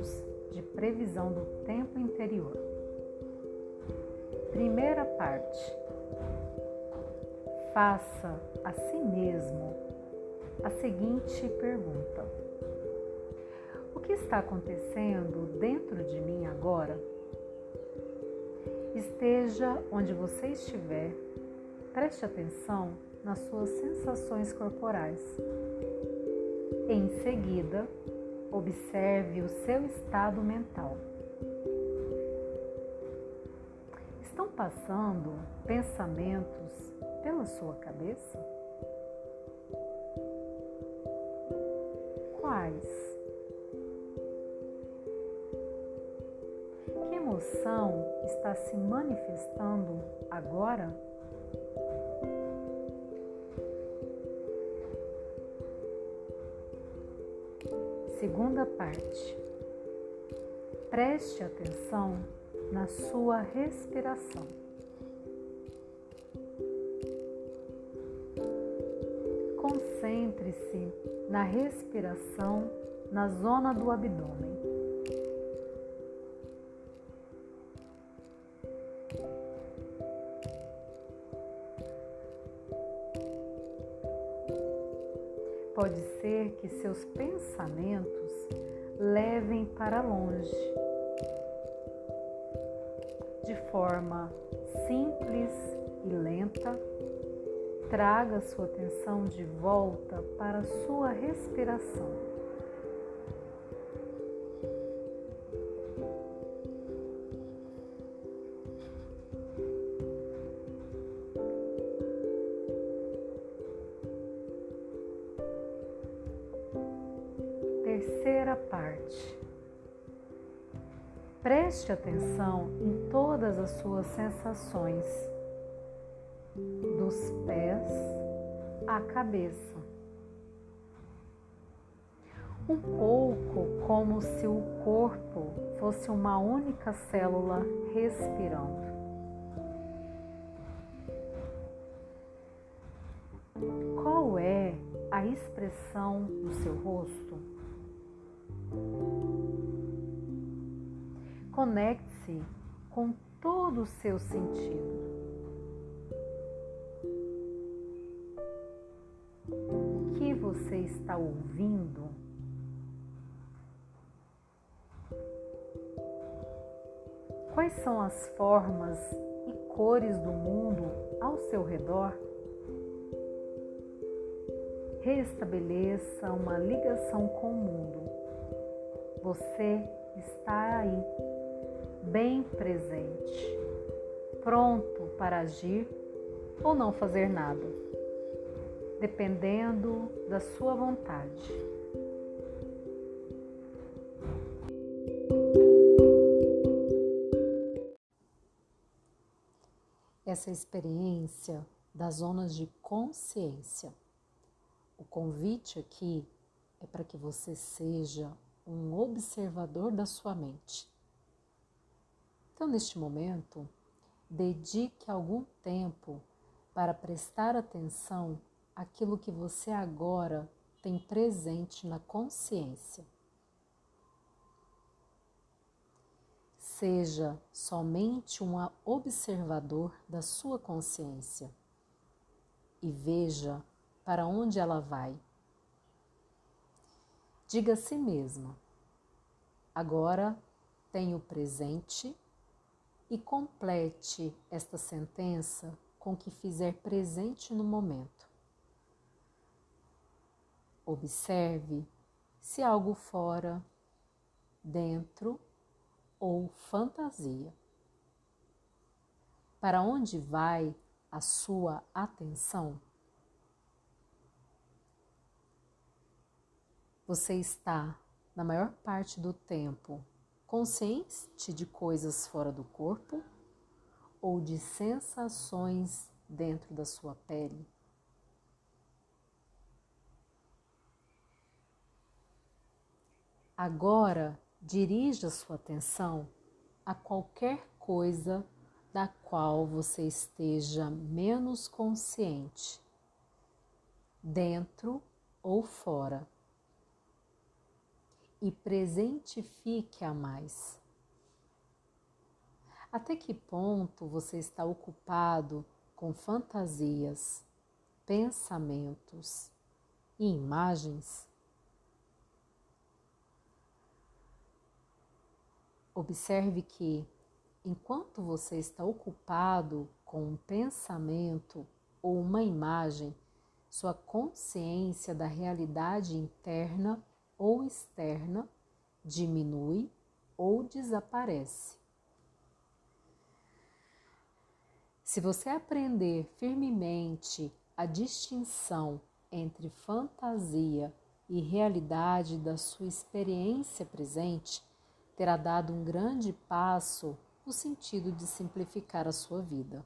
momentos de previsão do tempo interior. Primeira parte. Faça a si mesmo a seguinte pergunta: O que está acontecendo dentro de mim agora? Esteja onde você estiver, preste atenção nas suas sensações corporais. Em seguida, observe o seu estado mental. Estão passando pensamentos pela sua cabeça? Quais? Que emoção está se manifestando agora? Segunda parte. Preste atenção na sua respiração. Concentre-se na respiração na zona do abdômen. Pode ser que seus pensamentos levem para longe, de forma simples e lenta, traga sua atenção de volta para sua respiração. Terceira parte. Preste atenção em todas as suas sensações, dos pés à cabeça. Um pouco como se o corpo fosse uma única célula respirando. Qual é a expressão do seu rosto? Conecte-se com todo o seu sentido. O que você está ouvindo? Quais são as formas e cores do mundo ao seu redor? Restabeleça uma ligação com o mundo. Você está aí, bem presente, pronto para agir ou não fazer nada, dependendo da sua vontade. Essa experiência das zonas de consciência o convite aqui é para que você seja um observador da sua mente. Então, neste momento, dedique algum tempo para prestar atenção àquilo que você agora tem presente na consciência. Seja somente um observador da sua consciência e veja para onde ela vai. Diga a si mesma: agora tenho presente e complete esta sentença com o que fizer presente no momento. Observe se algo fora, dentro ou fantasia. Para onde vai a sua atenção? Você está, na maior parte do tempo, consciente de coisas fora do corpo ou de sensações dentro da sua pele? Agora, dirija sua atenção a qualquer coisa da qual você esteja menos consciente, dentro ou fora e presentifique-a mais. Até que ponto você está ocupado com fantasias, pensamentos e imagens? Observe que, enquanto você está ocupado com um pensamento ou uma imagem, sua consciência da realidade interna ou externa diminui ou desaparece. Se você aprender firmemente a distinção entre fantasia e realidade da sua experiência presente, terá dado um grande passo no sentido de simplificar a sua vida.